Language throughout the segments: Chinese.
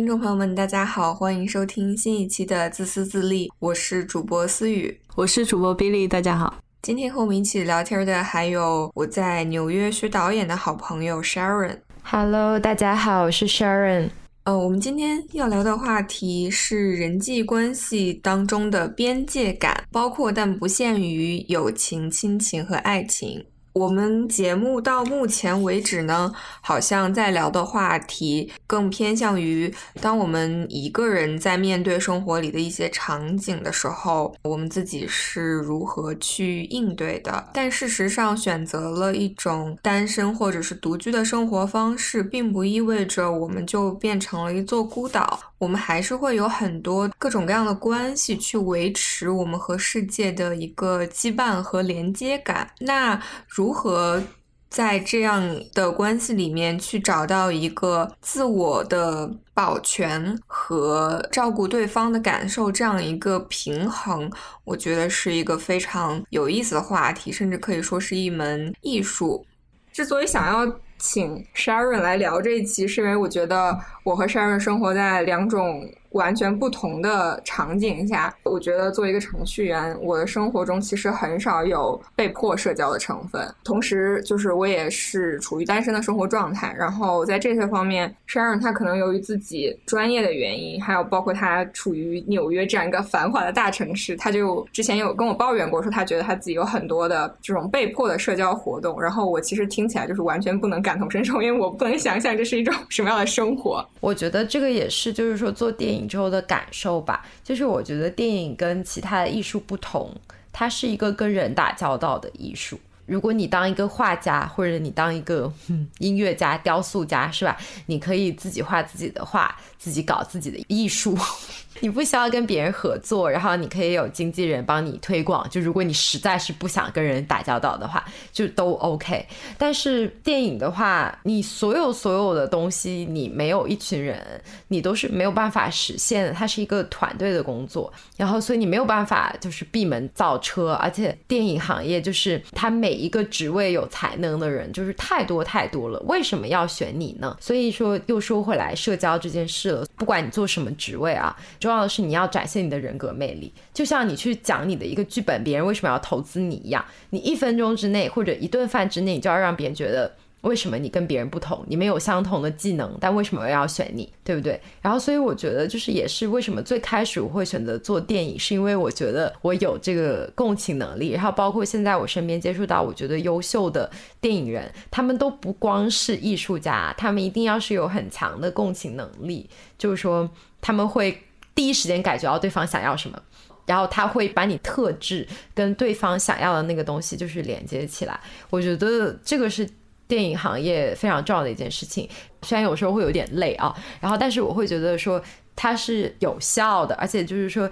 听众朋友们，大家好，欢迎收听新一期的自私自利，我是主播思雨，我是主播 Billy，大家好。今天和我们一起聊天的还有我在纽约学导演的好朋友 Sharon。Hello，大家好，我是 Sharon。呃，我们今天要聊的话题是人际关系当中的边界感，包括但不限于友情、亲情和爱情。我们节目到目前为止呢，好像在聊的话题更偏向于，当我们一个人在面对生活里的一些场景的时候，我们自己是如何去应对的。但事实上，选择了一种单身或者是独居的生活方式，并不意味着我们就变成了一座孤岛。我们还是会有很多各种各样的关系去维持我们和世界的一个羁绊和连接感。那如何在这样的关系里面去找到一个自我的保全和照顾对方的感受这样一个平衡，我觉得是一个非常有意思的话题，甚至可以说是一门艺术。之所以想要请 Sharon 来聊这一期，是因为我觉得我和 Sharon 生活在两种。完全不同的场景下，我觉得作为一个程序员，我的生活中其实很少有被迫社交的成分。同时，就是我也是处于单身的生活状态。然后在这些方面，Sharon 他可能由于自己专业的原因，还有包括他处于纽约这样一个繁华的大城市，他就之前有跟我抱怨过，说他觉得他自己有很多的这种被迫的社交活动。然后我其实听起来就是完全不能感同身受，因为我不能想象这是一种 什么样的生活。我觉得这个也是，就是说做电影。之后的感受吧，就是我觉得电影跟其他的艺术不同，它是一个跟人打交道的艺术。如果你当一个画家，或者你当一个音乐家、雕塑家，是吧？你可以自己画自己的画，自己搞自己的艺术。你不需要跟别人合作，然后你可以有经纪人帮你推广。就如果你实在是不想跟人打交道的话，就都 OK。但是电影的话，你所有所有的东西，你没有一群人，你都是没有办法实现的。它是一个团队的工作，然后所以你没有办法就是闭门造车。而且电影行业就是它每一个职位有才能的人就是太多太多了，为什么要选你呢？所以说又说回来，社交这件事了，不管你做什么职位啊。重要的是你要展现你的人格魅力，就像你去讲你的一个剧本，别人为什么要投资你一样，你一分钟之内或者一顿饭之内，你就要让别人觉得。为什么你跟别人不同？你们有相同的技能，但为什么要选你？对不对？然后，所以我觉得就是也是为什么最开始我会选择做电影，是因为我觉得我有这个共情能力。然后，包括现在我身边接触到我觉得优秀的电影人，他们都不光是艺术家，他们一定要是有很强的共情能力，就是说他们会第一时间感觉到对方想要什么，然后他会把你特质跟对方想要的那个东西就是连接起来。我觉得这个是。电影行业非常重要的一件事情，虽然有时候会有点累啊，然后但是我会觉得说它是有效的，而且就是说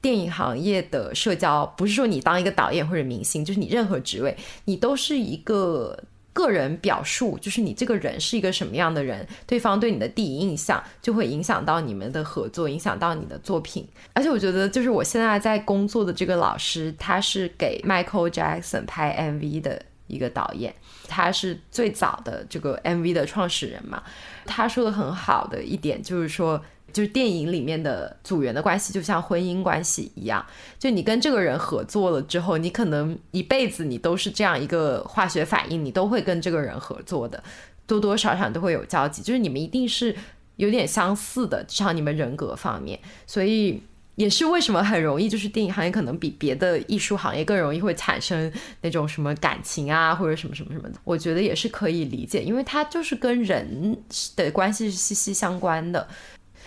电影行业的社交不是说你当一个导演或者明星，就是你任何职位，你都是一个个人表述，就是你这个人是一个什么样的人，对方对你的第一印象就会影响到你们的合作，影响到你的作品。而且我觉得就是我现在在工作的这个老师，他是给 Michael Jackson 拍 MV 的一个导演。他是最早的这个 MV 的创始人嘛？他说的很好的一点就是说，就是电影里面的组员的关系就像婚姻关系一样，就你跟这个人合作了之后，你可能一辈子你都是这样一个化学反应，你都会跟这个人合作的，多多少少都会有交集，就是你们一定是有点相似的，至少你们人格方面，所以。也是为什么很容易，就是电影行业可能比别的艺术行业更容易会产生那种什么感情啊，或者什么什么什么的。我觉得也是可以理解，因为它就是跟人的关系是息息相关的。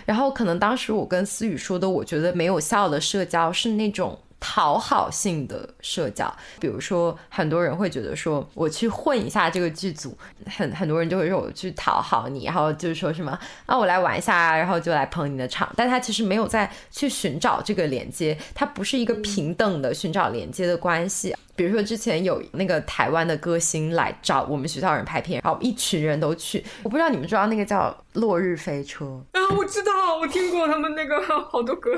然后可能当时我跟思雨说的，我觉得没有效的社交是那种。讨好性的社交，比如说很多人会觉得说，我去混一下这个剧组，很很多人就会说我去讨好你，然后就是说什么啊，我来玩一下，然后就来捧你的场，但他其实没有在去寻找这个连接，他不是一个平等的寻找连接的关系。比如说之前有那个台湾的歌星来找我们学校人拍片，然后一群人都去，我不知道你们知道那个叫《落日飞车》啊，我知道，我听过他们那个 好多歌。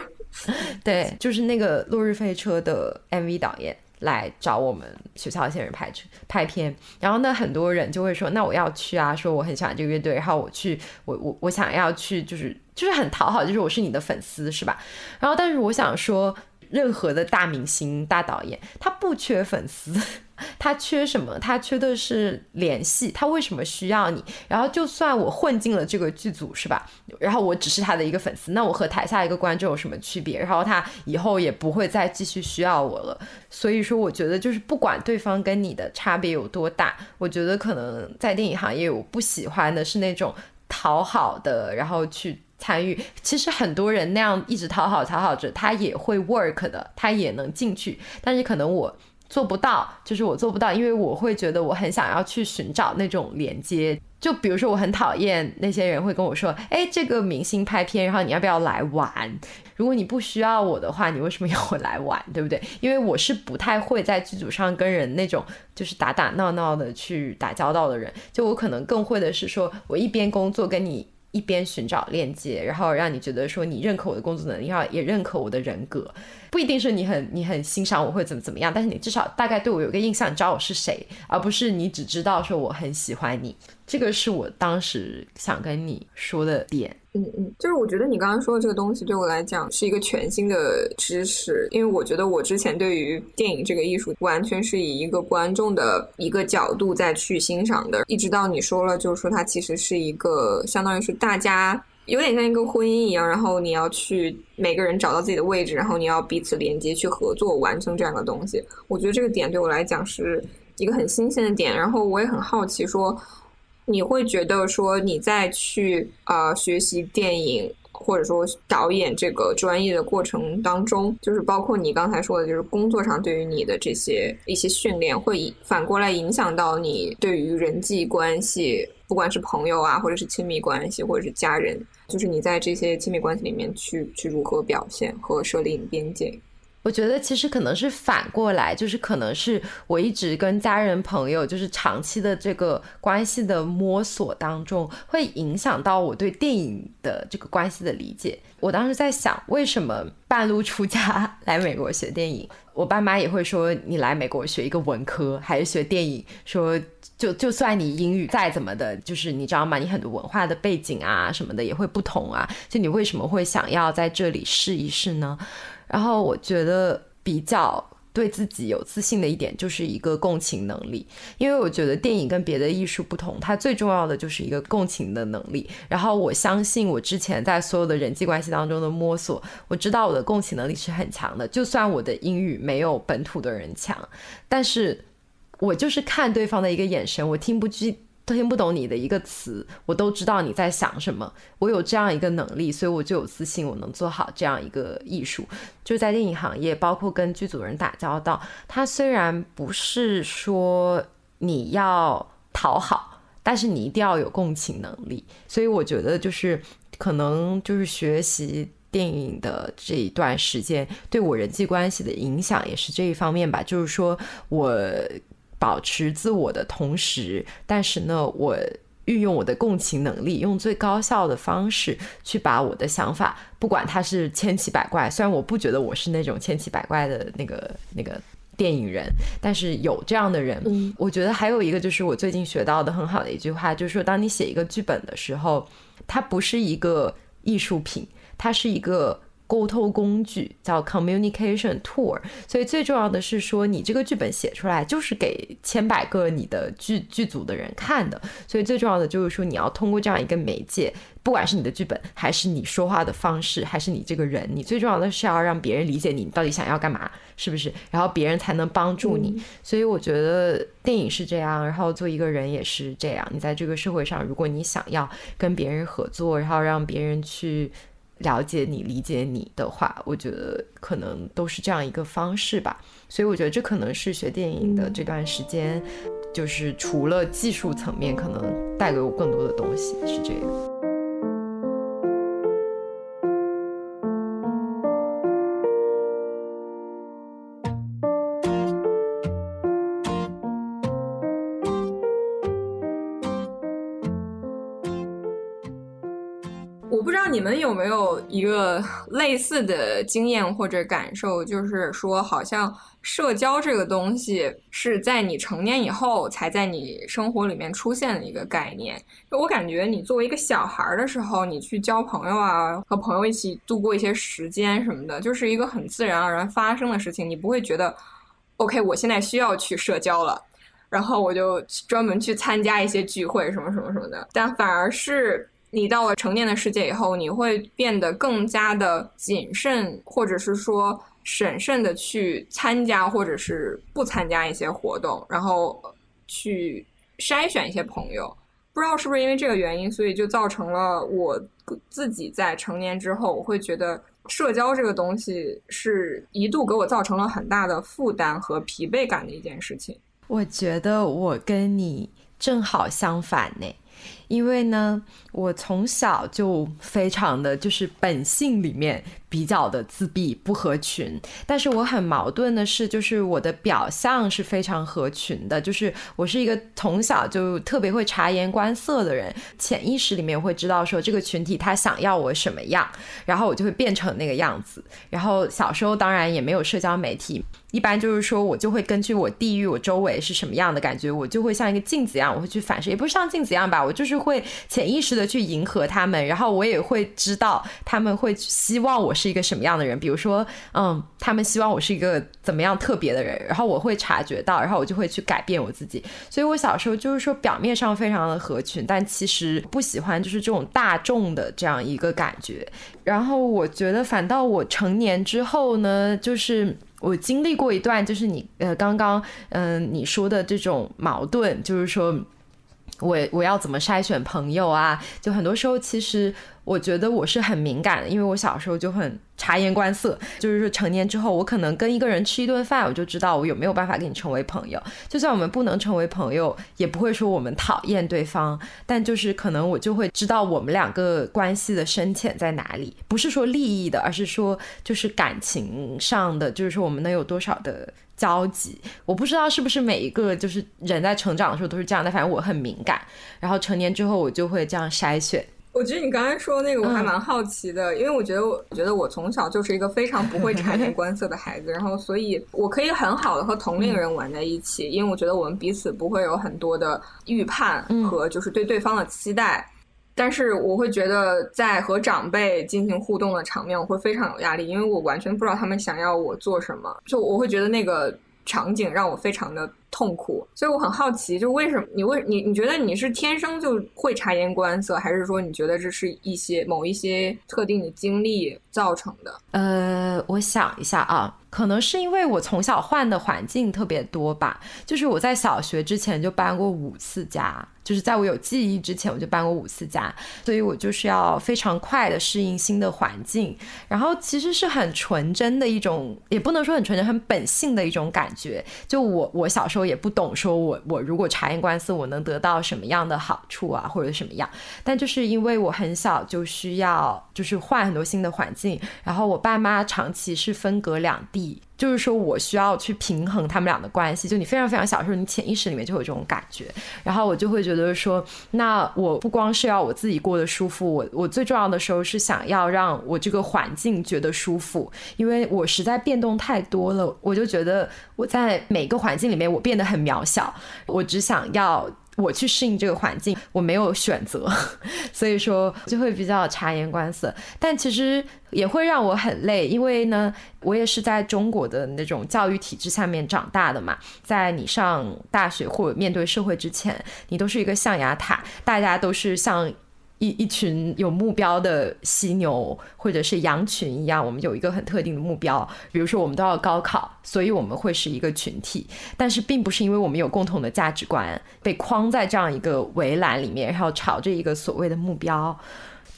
对，就是那个《落日飞车》的 MV 导演来找我们学校一些人拍拍片，然后呢，很多人就会说，那我要去啊，说我很喜欢这个乐队，然后我去，我我我想要去，就是就是很讨好，就是我是你的粉丝，是吧？然后，但是我想说。任何的大明星、大导演，他不缺粉丝，他缺什么？他缺的是联系。他为什么需要你？然后，就算我混进了这个剧组，是吧？然后我只是他的一个粉丝，那我和台下一个观众有什么区别？然后他以后也不会再继续需要我了。所以说，我觉得就是不管对方跟你的差别有多大，我觉得可能在电影行业，我不喜欢的是那种讨好的，然后去。参与，其实很多人那样一直讨好讨好着，他也会 work 的，他也能进去。但是可能我做不到，就是我做不到，因为我会觉得我很想要去寻找那种连接。就比如说，我很讨厌那些人会跟我说：“哎，这个明星拍片，然后你要不要来玩？如果你不需要我的话，你为什么要我来玩？对不对？因为我是不太会在剧组上跟人那种就是打打闹闹的去打交道的人。就我可能更会的是说，我一边工作跟你。”一边寻找链接，然后让你觉得说你认可我的工作能力，然后也认可我的人格，不一定是你很你很欣赏我会怎么怎么样，但是你至少大概对我有个印象，你知道我是谁，而不是你只知道说我很喜欢你。这个是我当时想跟你说的点，嗯嗯，就是我觉得你刚刚说的这个东西对我来讲是一个全新的知识，因为我觉得我之前对于电影这个艺术完全是以一个观众的一个角度再去欣赏的，一直到你说了，就是说它其实是一个相当于是大家有点像一个婚姻一样，然后你要去每个人找到自己的位置，然后你要彼此连接去合作完成这样的东西。我觉得这个点对我来讲是一个很新鲜的点，然后我也很好奇说。你会觉得说你在去啊学习电影或者说导演这个专业的过程当中，就是包括你刚才说的，就是工作上对于你的这些一些训练，会反过来影响到你对于人际关系，不管是朋友啊，或者是亲密关系，或者是家人，就是你在这些亲密关系里面去去如何表现和设立边界。我觉得其实可能是反过来，就是可能是我一直跟家人朋友，就是长期的这个关系的摸索当中，会影响到我对电影的这个关系的理解。我当时在想，为什么半路出家 来美国学电影？我爸妈也会说，你来美国学一个文科还是学电影？说就就算你英语再怎么的，就是你知道吗？你很多文化的背景啊什么的也会不同啊，就你为什么会想要在这里试一试呢？然后我觉得比较对自己有自信的一点就是一个共情能力，因为我觉得电影跟别的艺术不同，它最重要的就是一个共情的能力。然后我相信我之前在所有的人际关系当中的摸索，我知道我的共情能力是很强的。就算我的英语没有本土的人强，但是我就是看对方的一个眼神，我听不进。都听不懂你的一个词，我都知道你在想什么。我有这样一个能力，所以我就有自信，我能做好这样一个艺术。就在电影行业，包括跟剧组人打交道，他虽然不是说你要讨好，但是你一定要有共情能力。所以我觉得，就是可能就是学习电影的这一段时间，对我人际关系的影响也是这一方面吧。就是说我。保持自我的同时，但是呢，我运用我的共情能力，用最高效的方式去把我的想法，不管它是千奇百怪，虽然我不觉得我是那种千奇百怪的那个那个电影人，但是有这样的人。嗯，我觉得还有一个就是我最近学到的很好的一句话，就是说，当你写一个剧本的时候，它不是一个艺术品，它是一个。沟通工具叫 communication tool，所以最重要的是说，你这个剧本写出来就是给千百个你的剧剧组的人看的，所以最重要的就是说，你要通过这样一个媒介，不管是你的剧本，还是你说话的方式，还是你这个人，你最重要的是要让别人理解你到底想要干嘛，是不是？然后别人才能帮助你。所以我觉得电影是这样，然后做一个人也是这样。你在这个社会上，如果你想要跟别人合作，然后让别人去。了解你、理解你的话，我觉得可能都是这样一个方式吧。所以我觉得这可能是学电影的这段时间，就是除了技术层面，可能带给我更多的东西，是这样。有没有一个类似的经验或者感受？就是说，好像社交这个东西是在你成年以后才在你生活里面出现的一个概念。我感觉你作为一个小孩的时候，你去交朋友啊，和朋友一起度过一些时间什么的，就是一个很自然而然发生的事情。你不会觉得，OK，我现在需要去社交了，然后我就专门去参加一些聚会什么什么什么的。但反而是。你到了成年的世界以后，你会变得更加的谨慎，或者是说审慎的去参加或者是不参加一些活动，然后去筛选一些朋友。不知道是不是因为这个原因，所以就造成了我自己在成年之后，我会觉得社交这个东西是一度给我造成了很大的负担和疲惫感的一件事情。我觉得我跟你正好相反呢。因为呢，我从小就非常的就是本性里面比较的自闭不合群，但是我很矛盾的是，就是我的表象是非常合群的，就是我是一个从小就特别会察言观色的人，潜意识里面会知道说这个群体他想要我什么样，然后我就会变成那个样子。然后小时候当然也没有社交媒体。一般就是说，我就会根据我地域、我周围是什么样的感觉，我就会像一个镜子一样，我会去反射，也不是像镜子一样吧，我就是会潜意识的去迎合他们，然后我也会知道他们会希望我是一个什么样的人，比如说，嗯，他们希望我是一个怎么样特别的人，然后我会察觉到，然后我就会去改变我自己。所以我小时候就是说，表面上非常的合群，但其实不喜欢就是这种大众的这样一个感觉。然后我觉得，反倒我成年之后呢，就是。我经历过一段，就是你呃刚刚嗯你说的这种矛盾，就是说我我要怎么筛选朋友啊？就很多时候其实。我觉得我是很敏感的，因为我小时候就很察言观色。就是说，成年之后，我可能跟一个人吃一顿饭，我就知道我有没有办法跟你成为朋友。就算我们不能成为朋友，也不会说我们讨厌对方，但就是可能我就会知道我们两个关系的深浅在哪里。不是说利益的，而是说就是感情上的，就是说我们能有多少的交集。我不知道是不是每一个就是人在成长的时候都是这样的，反正我很敏感。然后成年之后，我就会这样筛选。我觉得你刚才说那个我还蛮好奇的，因为我觉得我觉得我从小就是一个非常不会察言观色的孩子，然后所以我可以很好的和同龄人玩在一起，因为我觉得我们彼此不会有很多的预判和就是对对方的期待，但是我会觉得在和长辈进行互动的场面，我会非常有压力，因为我完全不知道他们想要我做什么，就我会觉得那个。场景让我非常的痛苦，所以我很好奇，就为什么你为你你觉得你是天生就会察言观色，还是说你觉得这是一些某一些特定的经历造成的？呃，我想一下啊。可能是因为我从小换的环境特别多吧，就是我在小学之前就搬过五次家，就是在我有记忆之前我就搬过五次家，所以我就是要非常快的适应新的环境，然后其实是很纯真的一种，也不能说很纯真，很本性的一种感觉。就我我小时候也不懂，说我我如果察言观色，我能得到什么样的好处啊，或者什么样？但就是因为我很小就需要就是换很多新的环境，然后我爸妈长期是分隔两地。就是说我需要去平衡他们俩的关系，就你非常非常小的时候，你潜意识里面就有这种感觉，然后我就会觉得说，那我不光是要我自己过得舒服，我我最重要的时候是想要让我这个环境觉得舒服，因为我实在变动太多了，我就觉得我在每个环境里面我变得很渺小，我只想要。我去适应这个环境，我没有选择，所以说就会比较察言观色，但其实也会让我很累，因为呢，我也是在中国的那种教育体制下面长大的嘛，在你上大学或者面对社会之前，你都是一个象牙塔，大家都是像。一一群有目标的犀牛或者是羊群一样，我们有一个很特定的目标，比如说我们都要高考，所以我们会是一个群体，但是并不是因为我们有共同的价值观被框在这样一个围栏里面，然后朝着一个所谓的目标。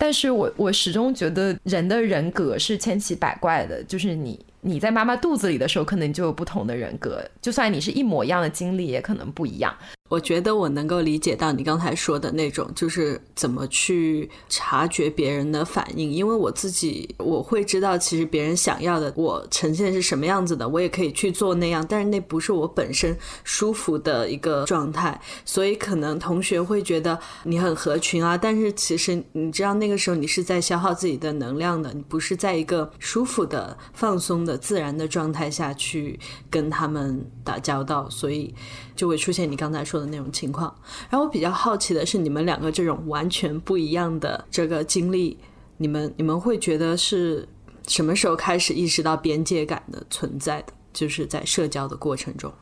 但是我我始终觉得人的人格是千奇百怪的，就是你你在妈妈肚子里的时候，可能就有不同的人格，就算你是一模一样的经历，也可能不一样。我觉得我能够理解到你刚才说的那种，就是怎么去察觉别人的反应，因为我自己我会知道，其实别人想要的我呈现是什么样子的，我也可以去做那样，但是那不是我本身舒服的一个状态，所以可能同学会觉得你很合群啊，但是其实你知道那个时候你是在消耗自己的能量的，你不是在一个舒服的、放松的、自然的状态下去跟他们打交道，所以。就会出现你刚才说的那种情况。然后我比较好奇的是，你们两个这种完全不一样的这个经历，你们你们会觉得是什么时候开始意识到边界感的存在的？就是在社交的过程中。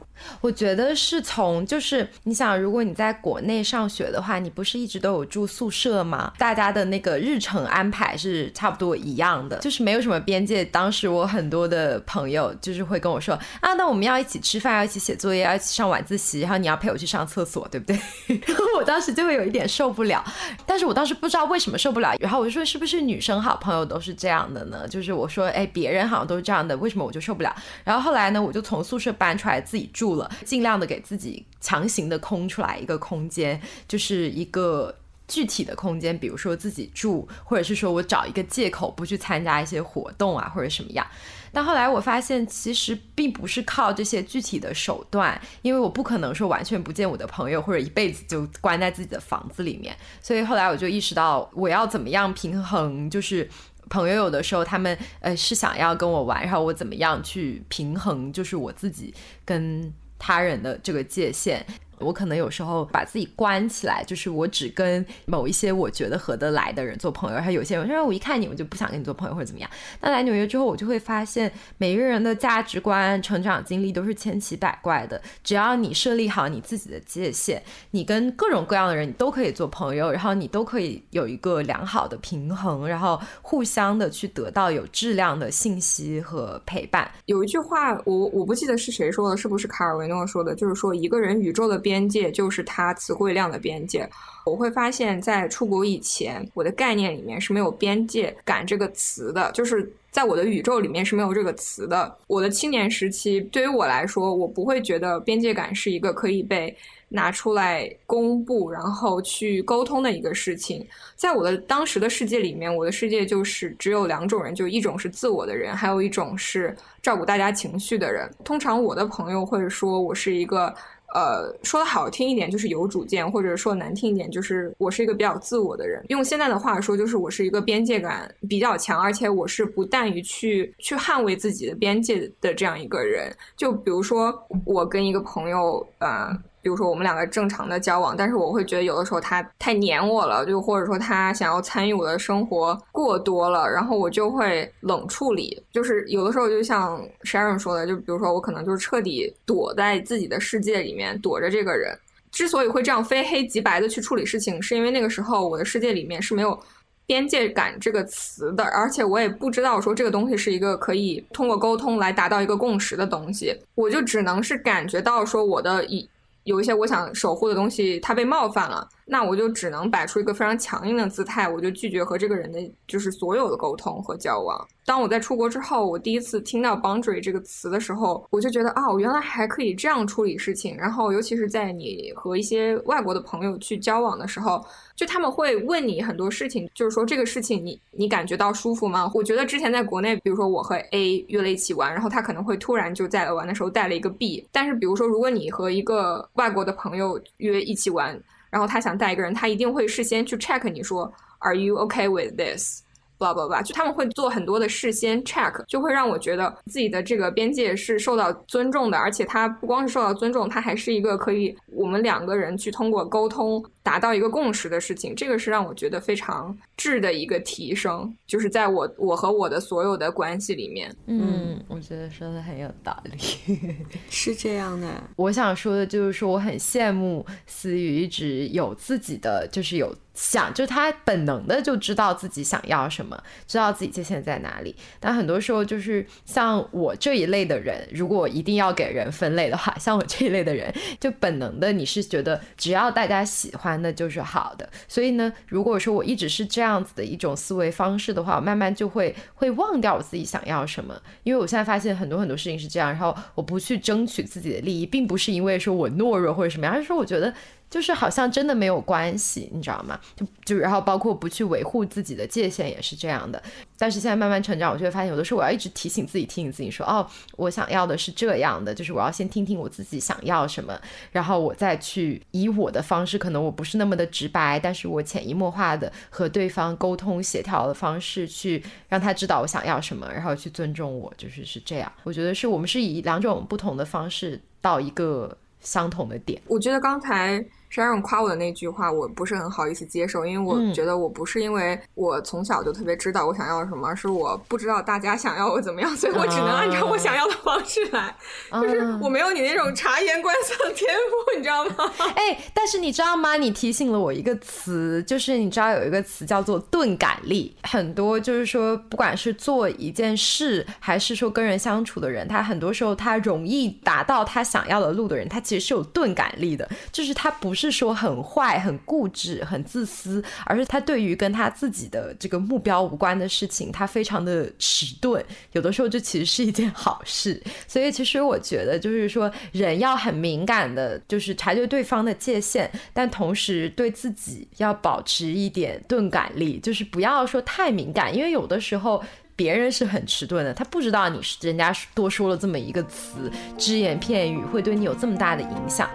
我觉得是从就是你想，如果你在国内上学的话，你不是一直都有住宿舍吗？大家的那个日程安排是差不多一样的，就是没有什么边界。当时我很多的朋友就是会跟我说啊，那我们要一起吃饭，要一起写作业，要一起上晚自习，然后你要陪我去上厕所，对不对？然后我当时就会有一点受不了，但是我当时不知道为什么受不了。然后我就说，是不是女生好朋友都是这样的呢？就是我说，哎，别人好像都是这样的，为什么我就受不了？然后后来呢，我就从宿舍搬出来自己住。住了，尽量的给自己强行的空出来一个空间，就是一个具体的空间，比如说自己住，或者是说我找一个借口不去参加一些活动啊，或者什么样。但后来我发现，其实并不是靠这些具体的手段，因为我不可能说完全不见我的朋友，或者一辈子就关在自己的房子里面。所以后来我就意识到，我要怎么样平衡，就是。朋友有的时候他们呃是想要跟我玩，然后我怎么样去平衡，就是我自己跟他人的这个界限。我可能有时候把自己关起来，就是我只跟某一些我觉得合得来的人做朋友。然后有些人说，我一看你，我就不想跟你做朋友或者怎么样。那来纽约之后，我就会发现，每一个人的价值观、成长经历都是千奇百怪的。只要你设立好你自己的界限，你跟各种各样的人你都可以做朋友，然后你都可以有一个良好的平衡，然后互相的去得到有质量的信息和陪伴。有一句话，我我不记得是谁说的，是不是卡尔维诺说的？就是说一个人宇宙的。边界就是它词汇量的边界。我会发现，在出国以前，我的概念里面是没有“边界感”这个词的，就是在我的宇宙里面是没有这个词的。我的青年时期，对于我来说，我不会觉得边界感是一个可以被拿出来公布，然后去沟通的一个事情。在我的当时的世界里面，我的世界就是只有两种人，就一种是自我的人，还有一种是照顾大家情绪的人。通常我的朋友会说我是一个。呃，说的好听一点就是有主见，或者说难听一点就是我是一个比较自我的人。用现在的话说，就是我是一个边界感比较强，而且我是不惮于去去捍卫自己的边界的这样一个人。就比如说，我跟一个朋友，呃。比如说我们两个正常的交往，但是我会觉得有的时候他太黏我了，就或者说他想要参与我的生活过多了，然后我就会冷处理。就是有的时候就像 Sharon 说的，就比如说我可能就是彻底躲在自己的世界里面躲着这个人。之所以会这样非黑即白的去处理事情，是因为那个时候我的世界里面是没有边界感这个词的，而且我也不知道说这个东西是一个可以通过沟通来达到一个共识的东西，我就只能是感觉到说我的一。有一些我想守护的东西，它被冒犯了，那我就只能摆出一个非常强硬的姿态，我就拒绝和这个人的就是所有的沟通和交往。当我在出国之后，我第一次听到 boundary 这个词的时候，我就觉得啊，我原来还可以这样处理事情。然后，尤其是在你和一些外国的朋友去交往的时候，就他们会问你很多事情，就是说这个事情你你感觉到舒服吗？我觉得之前在国内，比如说我和 A 约了一起玩，然后他可能会突然就在玩的时候带了一个 B。但是比如说，如果你和一个外国的朋友约一起玩，然后他想带一个人，他一定会事先去 check 你说 Are you okay with this？This？blah blah blah，就他们会做很多的事先 check，就会让我觉得自己的这个边界是受到尊重的，而且它不光是受到尊重，它还是一个可以我们两个人去通过沟通达到一个共识的事情。这个是让我觉得非常质的一个提升，就是在我我和我的所有的关系里面。嗯，我觉得说的很有道理，是这样的。我想说的就是说，我很羡慕思雨一直有自己的，就是有。想，就他本能的就知道自己想要什么，知道自己界限在哪里。但很多时候就是像我这一类的人，如果一定要给人分类的话，像我这一类的人，就本能的你是觉得只要大家喜欢的就是好的。所以呢，如果说我一直是这样子的一种思维方式的话，我慢慢就会会忘掉我自己想要什么。因为我现在发现很多很多事情是这样，然后我不去争取自己的利益，并不是因为说我懦弱或者什么样，而是说我觉得。就是好像真的没有关系，你知道吗？就就然后包括不去维护自己的界限也是这样的。但是现在慢慢成长，我就会发现，有的时候我要一直提醒自己，提醒自己说，哦，我想要的是这样的，就是我要先听听我自己想要什么，然后我再去以我的方式，可能我不是那么的直白，但是我潜移默化的和对方沟通协调的方式，去让他知道我想要什么，然后去尊重我，就是是这样。我觉得是我们是以两种不同的方式到一个相同的点。我觉得刚才。Sharon 夸我的那句话，我不是很好意思接受，因为我觉得我不是因为我从小就特别知道我想要什么，而是我不知道大家想要我怎么样，所以我只能按照我想要的方式来。就是我没有你那种察言观色的天赋，你知道吗？哎，但是你知道吗？你提醒了我一个词，就是你知道有一个词叫做钝感力。很多就是说，不管是做一件事，还是说跟人相处的人，他很多时候他容易达到他想要的路的人，他其实是有钝感力的，就是他不是。是说很坏、很固执、很自私，而是他对于跟他自己的这个目标无关的事情，他非常的迟钝。有的时候，这其实是一件好事。所以，其实我觉得，就是说，人要很敏感的，就是察觉对方的界限，但同时对自己要保持一点钝感力，就是不要说太敏感，因为有的时候别人是很迟钝的，他不知道你是人家多说了这么一个词，只言片语会对你有这么大的影响。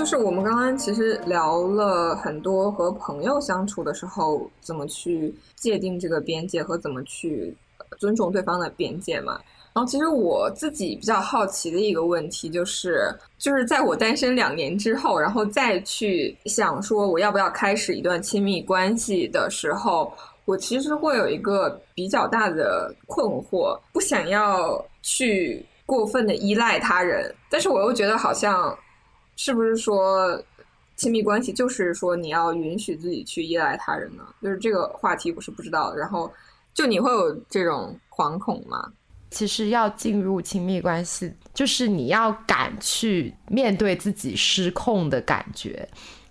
就是我们刚刚其实聊了很多和朋友相处的时候怎么去界定这个边界和怎么去尊重对方的边界嘛。然后其实我自己比较好奇的一个问题就是，就是在我单身两年之后，然后再去想说我要不要开始一段亲密关系的时候，我其实会有一个比较大的困惑，不想要去过分的依赖他人，但是我又觉得好像。是不是说亲密关系就是说你要允许自己去依赖他人呢？就是这个话题我是不知道。然后就你会有这种惶恐吗？其实要进入亲密关系，就是你要敢去面对自己失控的感觉。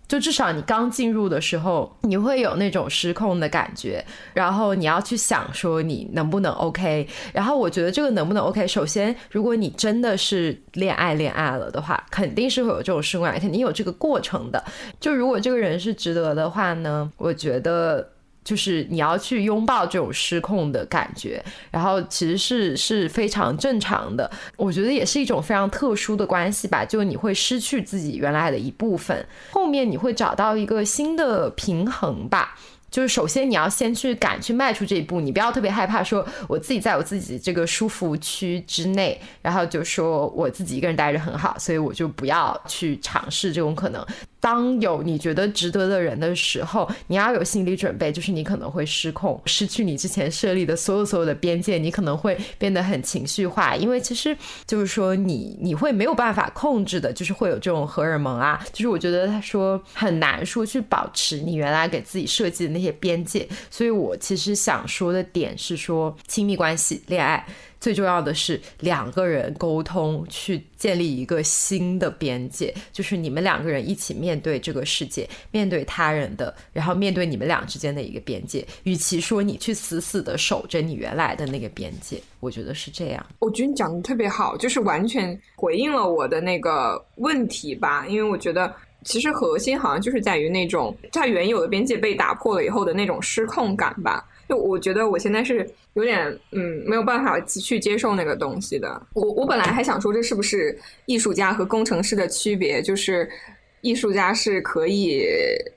就至少你刚进入的时候，你会有那种失控的感觉，然后你要去想说你能不能 OK。然后我觉得这个能不能 OK，首先如果你真的是恋爱恋爱了的话，肯定是会有这种失控感，肯定有这个过程的。就如果这个人是值得的话呢，我觉得。就是你要去拥抱这种失控的感觉，然后其实是是非常正常的。我觉得也是一种非常特殊的关系吧，就你会失去自己原来的一部分，后面你会找到一个新的平衡吧。就是首先你要先去敢去迈出这一步，你不要特别害怕说我自己在我自己这个舒服区之内，然后就说我自己一个人待着很好，所以我就不要去尝试这种可能。当有你觉得值得的人的时候，你要有心理准备，就是你可能会失控，失去你之前设立的所有所有的边界，你可能会变得很情绪化，因为其实就是说你你会没有办法控制的，就是会有这种荷尔蒙啊，就是我觉得他说很难说去保持你原来给自己设计的那些边界，所以我其实想说的点是说亲密关系、恋爱。最重要的是两个人沟通，去建立一个新的边界，就是你们两个人一起面对这个世界，面对他人的，然后面对你们俩之间的一个边界。与其说你去死死的守着你原来的那个边界，我觉得是这样。我觉得你讲的特别好，就是完全回应了我的那个问题吧。因为我觉得其实核心好像就是在于那种在原有的边界被打破了以后的那种失控感吧。就我觉得我现在是有点嗯没有办法去接受那个东西的。我我本来还想说这是不是艺术家和工程师的区别？就是艺术家是可以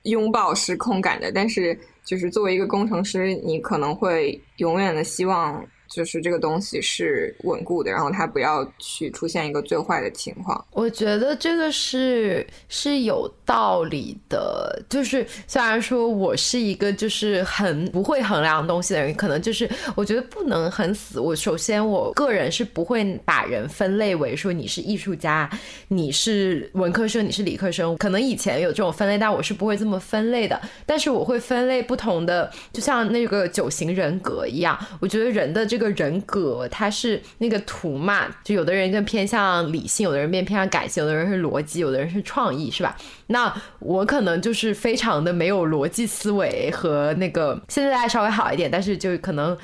拥抱失控感的，但是就是作为一个工程师，你可能会永远的希望就是这个东西是稳固的，然后它不要去出现一个最坏的情况。我觉得这个是是有道理的，就是虽然说我是一个就是很不会衡量东西的人，可能就是我觉得不能很死。我首先我个人是不会把人分类为说你是艺术家，你是文科生，你是理科生。可能以前有这种分类，但我是不会这么分类的。但是我会分类不同的，就像那个九型人格一样，我觉得人的这个。个人格，它是那个图嘛？就有的人更偏向理性，有的人变偏向感性，有的人是逻辑，有的人是创意，是吧？那我可能就是非常的没有逻辑思维和那个，现在稍微好一点，但是就可能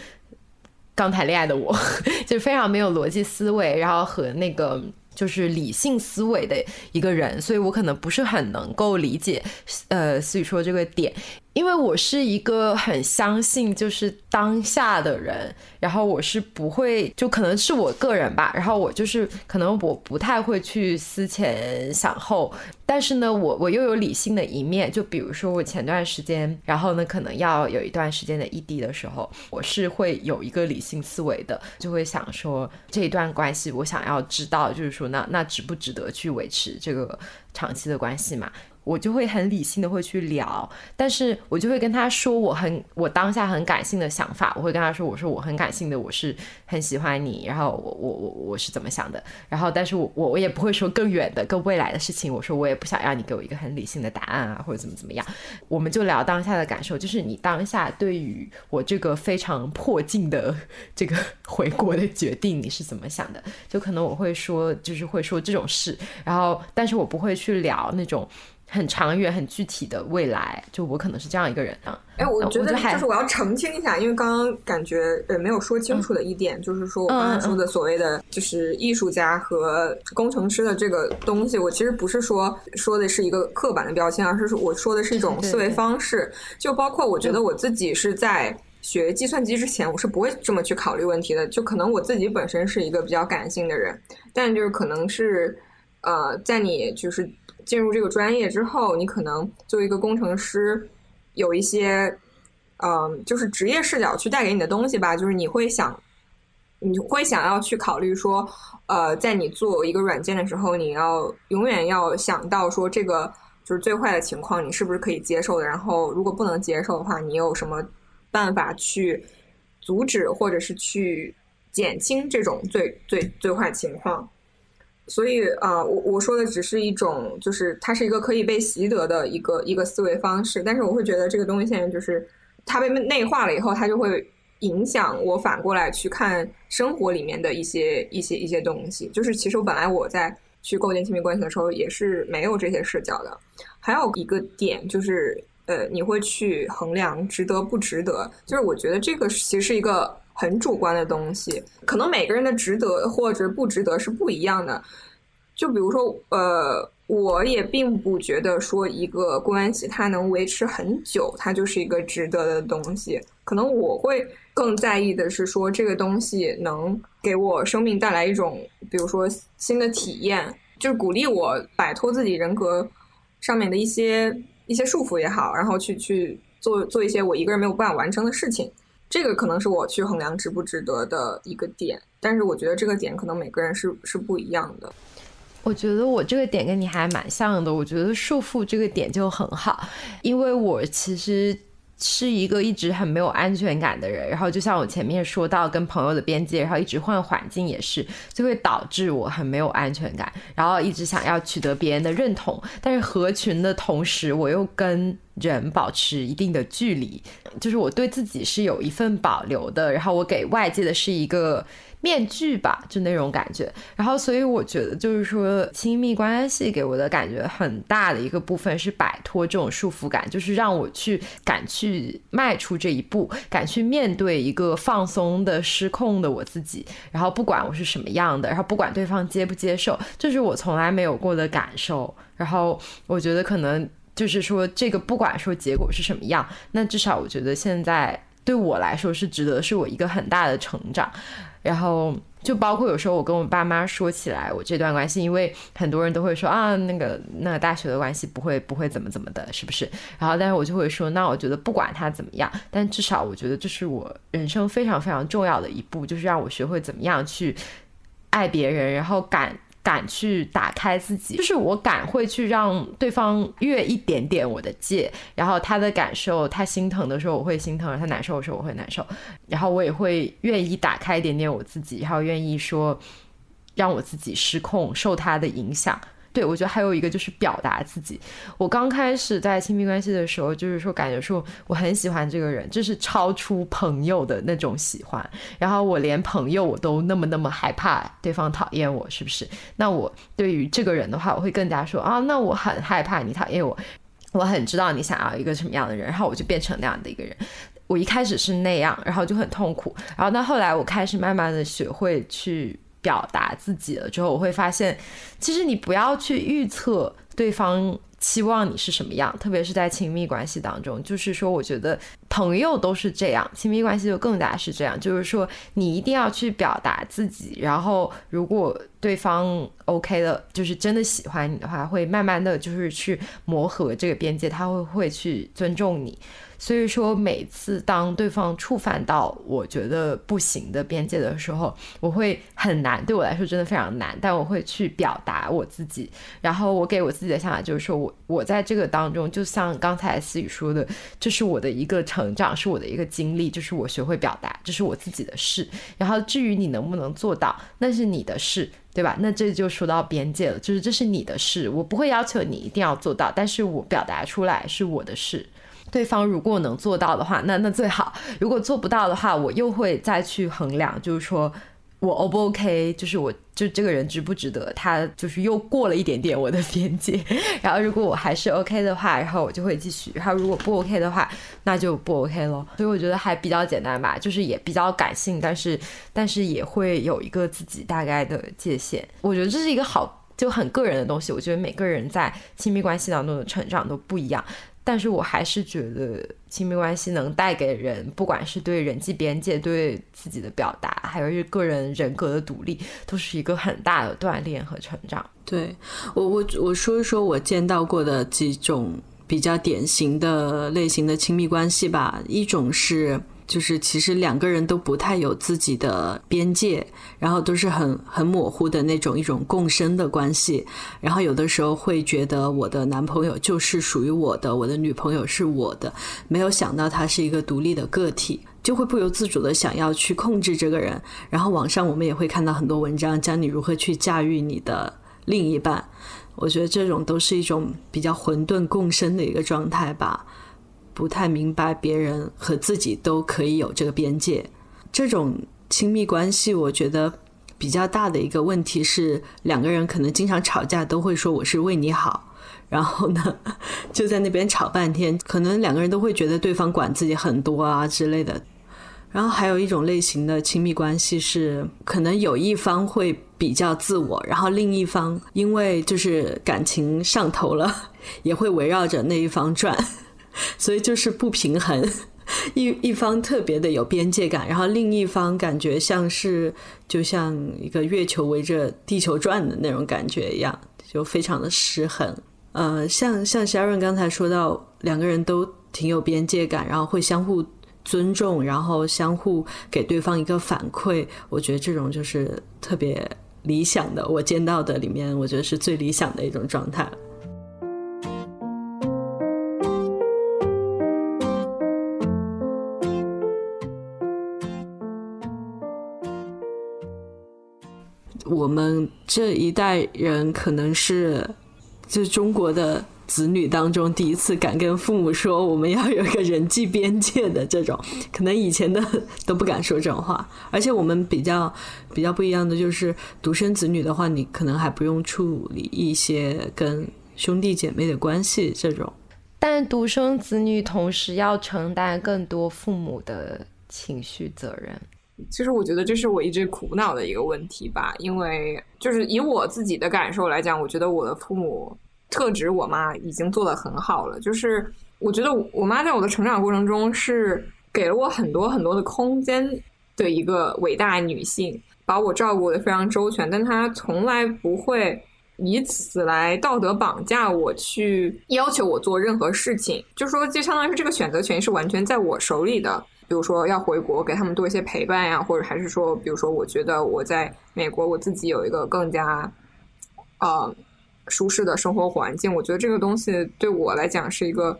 刚谈恋爱的我，就非常没有逻辑思维，然后和那个就是理性思维的一个人，所以我可能不是很能够理解，呃，所以说这个点。因为我是一个很相信就是当下的人，然后我是不会，就可能是我个人吧，然后我就是可能我不太会去思前想后，但是呢，我我又有理性的一面，就比如说我前段时间，然后呢，可能要有一段时间的异地的时候，我是会有一个理性思维的，就会想说这一段关系，我想要知道，就是说那那值不值得去维持这个长期的关系嘛？我就会很理性的会去聊，但是我就会跟他说我很我当下很感性的想法，我会跟他说我说我很感性的我是很喜欢你，然后我我我我是怎么想的，然后但是我我我也不会说更远的更未来的事情，我说我也不想让你给我一个很理性的答案啊或者怎么怎么样，我们就聊当下的感受，就是你当下对于我这个非常迫近的这个回国的决定你是怎么想的？就可能我会说就是会说这种事，然后但是我不会去聊那种。很长远、很具体的未来，就我可能是这样一个人啊。哎，我觉得就是我要澄清一下，因为刚刚感觉呃没有说清楚的一点，就是说我刚才说的所谓的就是艺术家和工程师的这个东西，我其实不是说说的是一个刻板的标签，而是说我说的是一种思维方式。就包括我觉得我自己是在学计算机之前，我是不会这么去考虑问题的。就可能我自己本身是一个比较感性的人，但就是可能是呃，在你就是。进入这个专业之后，你可能作为一个工程师，有一些，嗯，就是职业视角去带给你的东西吧。就是你会想，你会想要去考虑说，呃，在你做一个软件的时候，你要永远要想到说，这个就是最坏的情况，你是不是可以接受的？然后，如果不能接受的话，你有什么办法去阻止或者是去减轻这种最最最坏情况？所以啊，我我说的只是一种，就是它是一个可以被习得的一个一个思维方式。但是我会觉得这个东西现在就是它被内化了以后，它就会影响我反过来去看生活里面的一些一些一些东西。就是其实我本来我在去构建亲密关系的时候也是没有这些视角的。还有一个点就是，呃，你会去衡量值得不值得。就是我觉得这个其实是一个。很主观的东西，可能每个人的值得或者不值得是不一样的。就比如说，呃，我也并不觉得说一个关系它能维持很久，它就是一个值得的东西。可能我会更在意的是说，这个东西能给我生命带来一种，比如说新的体验，就是鼓励我摆脱自己人格上面的一些一些束缚也好，然后去去做做一些我一个人没有办法完成的事情。这个可能是我去衡量值不值得的一个点，但是我觉得这个点可能每个人是是不一样的。我觉得我这个点跟你还蛮像的，我觉得束缚这个点就很好，因为我其实。是一个一直很没有安全感的人，然后就像我前面说到跟朋友的边界，然后一直换环境也是，就会导致我很没有安全感，然后一直想要取得别人的认同，但是合群的同时，我又跟人保持一定的距离，就是我对自己是有一份保留的，然后我给外界的是一个。面具吧，就那种感觉。然后，所以我觉得，就是说，亲密关系给我的感觉很大的一个部分是摆脱这种束缚感，就是让我去敢去迈出这一步，敢去面对一个放松的、失控的我自己。然后，不管我是什么样的，然后不管对方接不接受，这是我从来没有过的感受。然后，我觉得可能就是说，这个不管说结果是什么样，那至少我觉得现在对我来说是值得，是我一个很大的成长。然后就包括有时候我跟我爸妈说起来我这段关系，因为很多人都会说啊，那个那个大学的关系不会不会怎么怎么的，是不是？然后但是我就会说，那我觉得不管他怎么样，但至少我觉得这是我人生非常非常重要的一步，就是让我学会怎么样去爱别人，然后敢。敢去打开自己，就是我敢会去让对方越一点点我的界，然后他的感受，他心疼的时候我会心疼，他难受的时候我会难受，然后我也会愿意打开一点点我自己，然后愿意说让我自己失控，受他的影响。对，我觉得还有一个就是表达自己。我刚开始在亲密关系的时候，就是说感觉说我很喜欢这个人，就是超出朋友的那种喜欢。然后我连朋友我都那么那么害怕对方讨厌我，是不是？那我对于这个人的话，我会更加说啊，那我很害怕你讨厌我，我很知道你想要一个什么样的人，然后我就变成那样的一个人。我一开始是那样，然后就很痛苦。然后到后来，我开始慢慢的学会去。表达自己了之后，我会发现，其实你不要去预测对方期望你是什么样，特别是在亲密关系当中。就是说，我觉得朋友都是这样，亲密关系就更加是这样。就是说，你一定要去表达自己，然后如果对方 OK 了，就是真的喜欢你的话，会慢慢的就是去磨合这个边界，他会会去尊重你。所以说，每次当对方触犯到我觉得不行的边界的时候，我会很难，对我来说真的非常难。但我会去表达我自己，然后我给我自己的想法就是说，我我在这个当中，就像刚才思雨说的，这是我的一个成长，是我的一个经历，就是我学会表达，这是我自己的事。然后至于你能不能做到，那是你的事，对吧？那这就说到边界了，就是这是你的事，我不会要求你一定要做到，但是我表达出来是我的事。对方如果能做到的话，那那最好；如果做不到的话，我又会再去衡量，就是说我 O 不 OK，就是我就这个人值不值得，他就是又过了一点点我的边界。然后如果我还是 OK 的话，然后我就会继续；然后如果不 OK 的话，那就不 OK 咯。所以我觉得还比较简单吧，就是也比较感性，但是但是也会有一个自己大概的界限。我觉得这是一个好就很个人的东西。我觉得每个人在亲密关系当中的成长都不一样。但是我还是觉得亲密关系能带给人，不管是对人际边界、对自己的表达，还有是个人人格的独立，都是一个很大的锻炼和成长。对我，我我说一说我见到过的几种比较典型的类型的亲密关系吧。一种是。就是其实两个人都不太有自己的边界，然后都是很很模糊的那种一种共生的关系，然后有的时候会觉得我的男朋友就是属于我的，我的女朋友是我的，没有想到他是一个独立的个体，就会不由自主的想要去控制这个人。然后网上我们也会看到很多文章，教你如何去驾驭你的另一半。我觉得这种都是一种比较混沌共生的一个状态吧。不太明白别人和自己都可以有这个边界，这种亲密关系，我觉得比较大的一个问题是，两个人可能经常吵架，都会说我是为你好，然后呢 就在那边吵半天，可能两个人都会觉得对方管自己很多啊之类的。然后还有一种类型的亲密关系是，可能有一方会比较自我，然后另一方因为就是感情上头了，也会围绕着那一方转。所以就是不平衡，一一方特别的有边界感，然后另一方感觉像是就像一个月球围着地球转的那种感觉一样，就非常的失衡。呃，像像 Sharon 刚才说到，两个人都挺有边界感，然后会相互尊重，然后相互给对方一个反馈。我觉得这种就是特别理想的，我见到的里面，我觉得是最理想的一种状态。我们这一代人可能是就中国的子女当中第一次敢跟父母说我们要有个人际边界的这种，可能以前的都不敢说这种话。而且我们比较比较不一样的就是独生子女的话，你可能还不用处理一些跟兄弟姐妹的关系这种。但独生子女同时要承担更多父母的情绪责任。其实我觉得这是我一直苦恼的一个问题吧，因为就是以我自己的感受来讲，我觉得我的父母，特指我妈，已经做得很好了。就是我觉得我妈在我的成长过程中是给了我很多很多的空间的一个伟大女性，把我照顾的非常周全，但她从来不会以此来道德绑架我，去要求我做任何事情。就说，就相当于是这个选择权是完全在我手里的。比如说要回国给他们多一些陪伴呀，或者还是说，比如说我觉得我在美国我自己有一个更加，呃，舒适的生活环境，我觉得这个东西对我来讲是一个。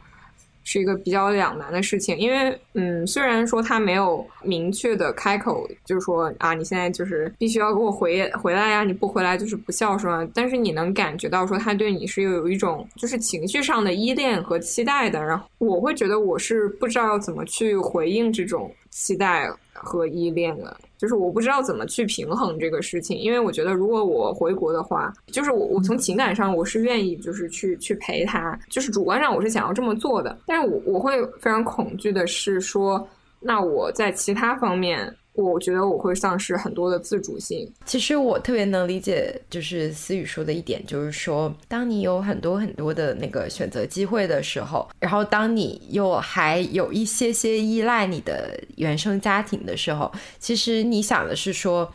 是一个比较两难的事情，因为嗯，虽然说他没有明确的开口，就是说啊，你现在就是必须要给我回回来呀，你不回来就是不孝顺。但是你能感觉到说他对你是有一种就是情绪上的依恋和期待的，然后我会觉得我是不知道怎么去回应这种期待和依恋了。就是我不知道怎么去平衡这个事情，因为我觉得如果我回国的话，就是我我从情感上我是愿意就是去去陪他，就是主观上我是想要这么做的，但是我我会非常恐惧的是说，那我在其他方面。我觉得我会丧失很多的自主性。其实我特别能理解，就是思雨说的一点，就是说，当你有很多很多的那个选择机会的时候，然后当你又还有一些些依赖你的原生家庭的时候，其实你想的是说，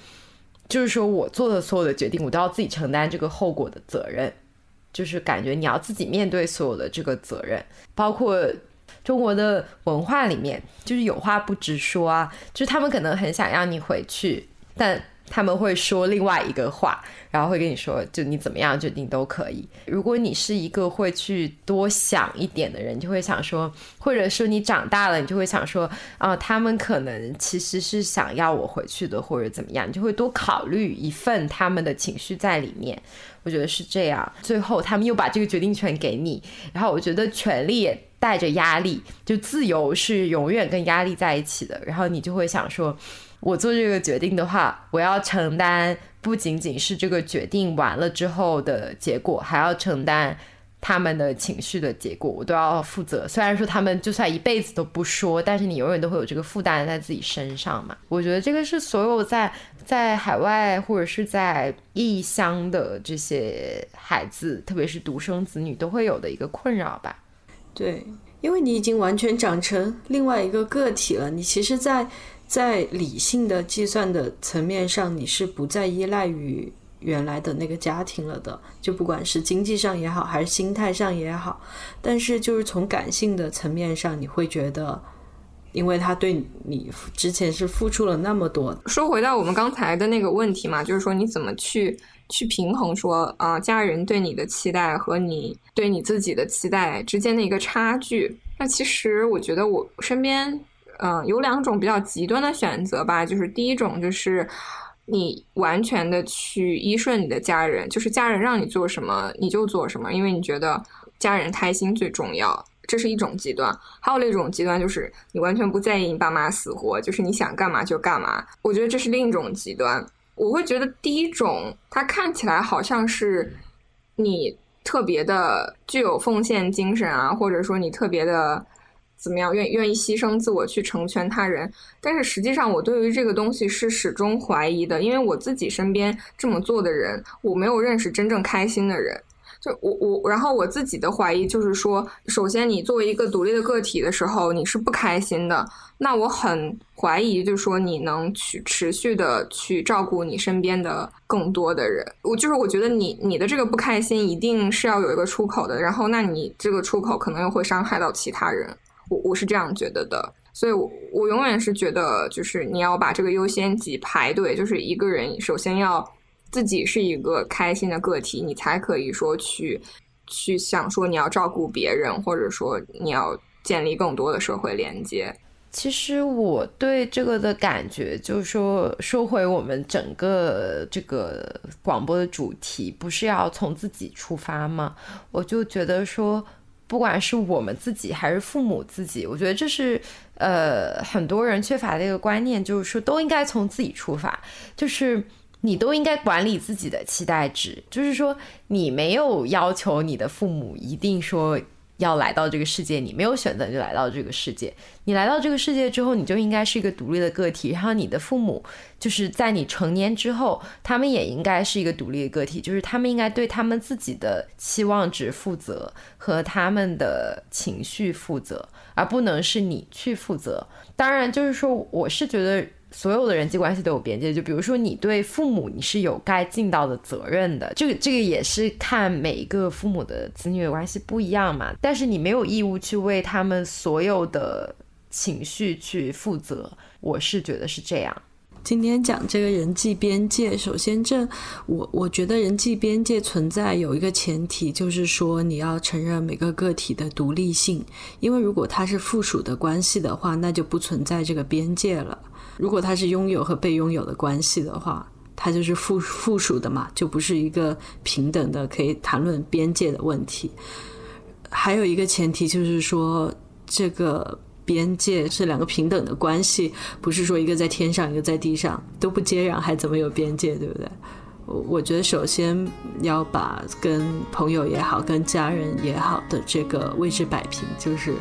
就是说我做的所有的决定，我都要自己承担这个后果的责任，就是感觉你要自己面对所有的这个责任，包括。中国的文化里面，就是有话不直说啊，就是他们可能很想让你回去，但他们会说另外一个话，然后会跟你说，就你怎么样决定都可以。如果你是一个会去多想一点的人，就会想说，或者说你长大了，你就会想说，啊，他们可能其实是想要我回去的，或者怎么样，你就会多考虑一份他们的情绪在里面。我觉得是这样。最后他们又把这个决定权给你，然后我觉得权力。带着压力，就自由是永远跟压力在一起的。然后你就会想说，我做这个决定的话，我要承担不仅仅是这个决定完了之后的结果，还要承担他们的情绪的结果，我都要负责。虽然说他们就算一辈子都不说，但是你永远都会有这个负担在自己身上嘛。我觉得这个是所有在在海外或者是在异乡的这些孩子，特别是独生子女都会有的一个困扰吧。对，因为你已经完全长成另外一个个体了。你其实，在在理性的计算的层面上，你是不再依赖于原来的那个家庭了的。就不管是经济上也好，还是心态上也好，但是就是从感性的层面上，你会觉得，因为他对你之前是付出了那么多。说回到我们刚才的那个问题嘛，就是说你怎么去。去平衡说啊，家人对你的期待和你对你自己的期待之间的一个差距。那其实我觉得我身边嗯有两种比较极端的选择吧，就是第一种就是你完全的去依顺你的家人，就是家人让你做什么你就做什么，因为你觉得家人开心最重要，这是一种极端。还有另一种极端就是你完全不在意你爸妈死活，就是你想干嘛就干嘛。我觉得这是另一种极端。我会觉得第一种，它看起来好像是你特别的具有奉献精神啊，或者说你特别的怎么样，愿愿意牺牲自我去成全他人。但是实际上，我对于这个东西是始终怀疑的，因为我自己身边这么做的人，我没有认识真正开心的人。就我我，然后我自己的怀疑就是说，首先你作为一个独立的个体的时候，你是不开心的。那我很怀疑，就是说你能去持续的去照顾你身边的更多的人。我就是我觉得你你的这个不开心一定是要有一个出口的。然后，那你这个出口可能又会伤害到其他人。我我是这样觉得的。所以，我我永远是觉得，就是你要把这个优先级排队，就是一个人首先要。自己是一个开心的个体，你才可以说去去想说你要照顾别人，或者说你要建立更多的社会连接。其实我对这个的感觉，就是说说回我们整个这个广播的主题，不是要从自己出发吗？我就觉得说，不管是我们自己还是父母自己，我觉得这是呃很多人缺乏的一个观念，就是说都应该从自己出发，就是。你都应该管理自己的期待值，就是说，你没有要求你的父母一定说要来到这个世界，你没有选择就来到这个世界。你来到这个世界之后，你就应该是一个独立的个体。然后你的父母就是在你成年之后，他们也应该是一个独立的个体，就是他们应该对他们自己的期望值负责和他们的情绪负责，而不能是你去负责。当然，就是说，我是觉得。所有的人际关系都有边界。就比如说，你对父母你是有该尽到的责任的，这个这个也是看每一个父母的子女的关系不一样嘛。但是你没有义务去为他们所有的情绪去负责，我是觉得是这样。今天讲这个人际边界，首先这我我觉得人际边界存在有一个前提，就是说你要承认每个个体的独立性，因为如果它是附属的关系的话，那就不存在这个边界了；如果它是拥有和被拥有的关系的话，它就是附附属的嘛，就不是一个平等的可以谈论边界的问题。还有一个前提就是说这个。边界是两个平等的关系，不是说一个在天上，一个在地上都不接壤，还怎么有边界，对不对？我我觉得首先要把跟朋友也好，跟家人也好的这个位置摆平，就是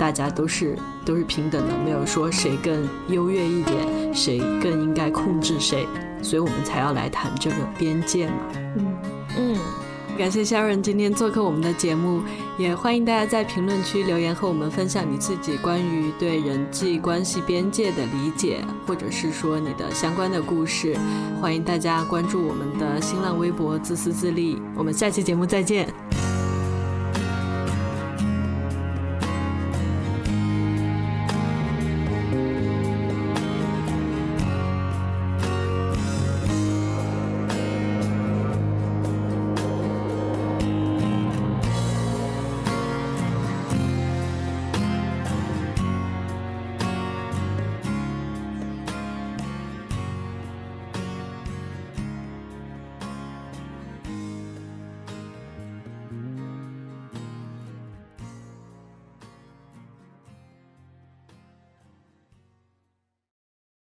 大家都是都是平等的，没有说谁更优越一点，谁更应该控制谁，所以我们才要来谈这个边界嘛。嗯嗯。感谢 Sharon 今天做客我们的节目，也欢迎大家在评论区留言和我们分享你自己关于对人际关系边界的理解，或者是说你的相关的故事。欢迎大家关注我们的新浪微博“自私自利”。我们下期节目再见。